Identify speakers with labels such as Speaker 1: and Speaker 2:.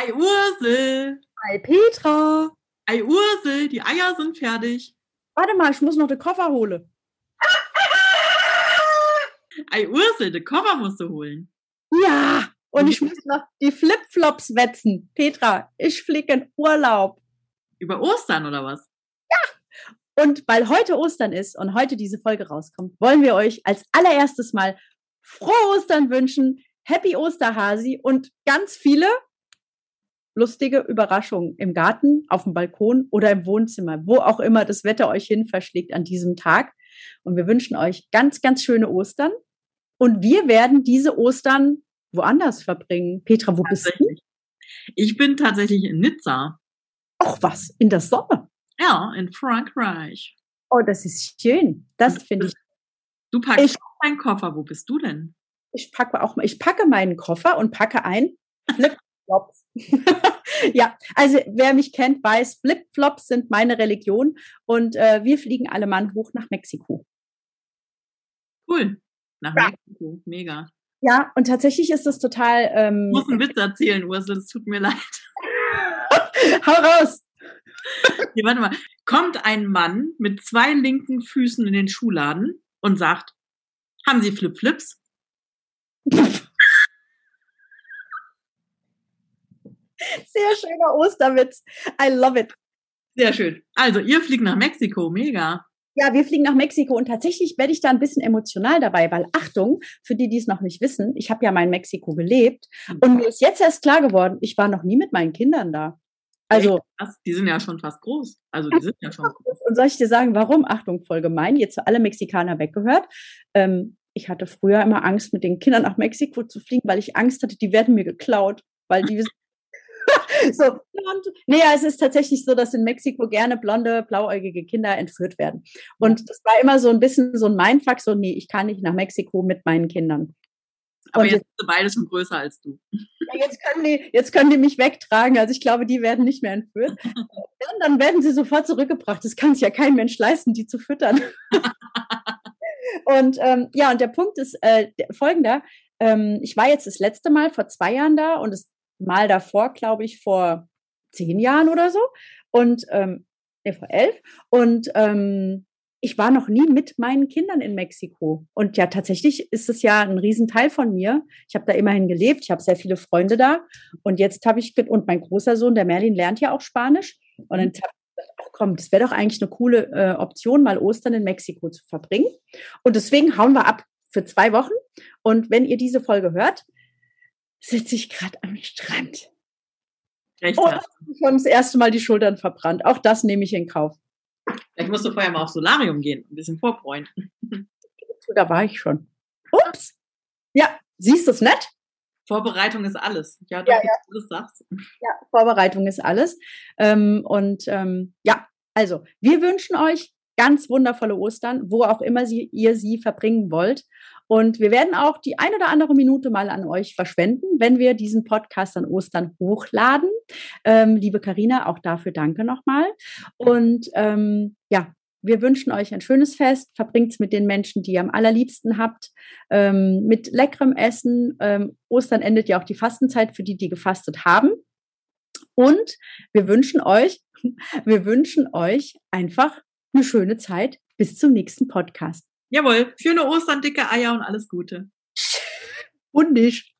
Speaker 1: Ei Ursel.
Speaker 2: Hi Petra.
Speaker 1: Ei Ursel, die Eier sind fertig.
Speaker 2: Warte mal, ich muss noch den Koffer holen.
Speaker 1: Ei Ursel, den Koffer musst du holen.
Speaker 2: Ja, und ich muss noch die Flipflops wetzen. Petra, ich fliege in Urlaub.
Speaker 1: Über Ostern oder was?
Speaker 2: Und weil heute Ostern ist und heute diese Folge rauskommt, wollen wir euch als allererstes mal frohe Ostern wünschen, Happy Osterhasi und ganz viele lustige Überraschungen im Garten, auf dem Balkon oder im Wohnzimmer, wo auch immer das Wetter euch hin verschlägt an diesem Tag. Und wir wünschen euch ganz, ganz schöne Ostern. Und wir werden diese Ostern woanders verbringen. Petra, wo bist du?
Speaker 1: Ich bin tatsächlich in Nizza.
Speaker 2: Ach was, in der Sonne.
Speaker 1: Ja, in Frankreich.
Speaker 2: Oh, das ist schön. Das finde ich.
Speaker 1: Du packst ich, auch meinen Koffer. Wo bist du denn?
Speaker 2: Ich packe auch, ich packe meinen Koffer und packe ein Flipflops. ja, also wer mich kennt, weiß, Flipflops sind meine Religion und äh, wir fliegen alle Mann hoch nach Mexiko.
Speaker 1: Cool. Nach ja. Mexiko. Mega.
Speaker 2: Ja, und tatsächlich ist es total. Ähm,
Speaker 1: ich muss einen Witz erzählen, Ursel, es tut mir leid.
Speaker 2: Hau raus!
Speaker 1: Hier, warte mal. Kommt ein Mann mit zwei linken Füßen in den Schuhladen und sagt, haben Sie Flip-Flips?
Speaker 2: Sehr schöner Osterwitz. I love it.
Speaker 1: Sehr schön. Also, ihr fliegt nach Mexiko. Mega.
Speaker 2: Ja, wir fliegen nach Mexiko und tatsächlich werde ich da ein bisschen emotional dabei, weil Achtung, für die, die es noch nicht wissen, ich habe ja mal in Mexiko gelebt mhm. und mir ist jetzt erst klar geworden, ich war noch nie mit meinen Kindern da.
Speaker 1: Also, die sind ja schon fast groß. Also, die sind ja schon groß.
Speaker 2: Und soll ich dir sagen, warum? Achtung, voll gemein, jetzt alle Mexikaner weggehört. Ähm, ich hatte früher immer Angst, mit den Kindern nach Mexiko zu fliegen, weil ich Angst hatte, die werden mir geklaut, weil die so blond. Nee, es ist tatsächlich so, dass in Mexiko gerne blonde, blauäugige Kinder entführt werden. Und das war immer so ein bisschen so ein Mindfuck, so, nee, ich kann nicht nach Mexiko mit meinen Kindern.
Speaker 1: Aber und jetzt sind beide schon größer als du.
Speaker 2: Ja, jetzt, können die, jetzt können die mich wegtragen. Also ich glaube, die werden nicht mehr entführt. Und dann werden sie sofort zurückgebracht. Das kann sich ja kein Mensch leisten, die zu füttern. und ähm, ja, und der Punkt ist äh, folgender. Ähm, ich war jetzt das letzte Mal vor zwei Jahren da und das Mal davor, glaube ich, vor zehn Jahren oder so. Und ähm, nee, vor elf. Und ähm, ich war noch nie mit meinen Kindern in Mexiko. Und ja, tatsächlich ist es ja ein Riesenteil von mir. Ich habe da immerhin gelebt, ich habe sehr viele Freunde da. Und jetzt habe ich, und mein großer Sohn, der Merlin, lernt ja auch Spanisch. Und dann habe ich gedacht, ach komm, das wäre doch eigentlich eine coole äh, Option, mal Ostern in Mexiko zu verbringen. Und deswegen hauen wir ab für zwei Wochen. Und wenn ihr diese Folge hört, sitze ich gerade am Strand. Echt? Und schon das erste Mal die Schultern verbrannt. Auch das nehme ich in Kauf.
Speaker 1: Vielleicht musst du vorher mal aufs Solarium gehen, ein bisschen vorbräunen.
Speaker 2: Da war ich schon. Ups. Ja, siehst du es nicht?
Speaker 1: Vorbereitung ist alles. Ja, doch, ja, ja. du das sagst.
Speaker 2: Ja, Vorbereitung ist alles. Ähm, und ähm, ja, also, wir wünschen euch ganz wundervolle Ostern, wo auch immer sie, ihr sie verbringen wollt. Und wir werden auch die ein oder andere Minute mal an euch verschwenden, wenn wir diesen Podcast an Ostern hochladen. Ähm, liebe Karina, auch dafür danke nochmal. Und ähm, ja, wir wünschen euch ein schönes Fest. Verbringt es mit den Menschen, die ihr am allerliebsten habt, ähm, mit leckerem Essen. Ähm, Ostern endet ja auch die Fastenzeit für die, die gefastet haben. Und wir wünschen euch, wir wünschen euch einfach eine schöne Zeit bis zum nächsten Podcast.
Speaker 1: Jawohl, schöne Ostern, dicke Eier und alles Gute.
Speaker 2: Bundisch.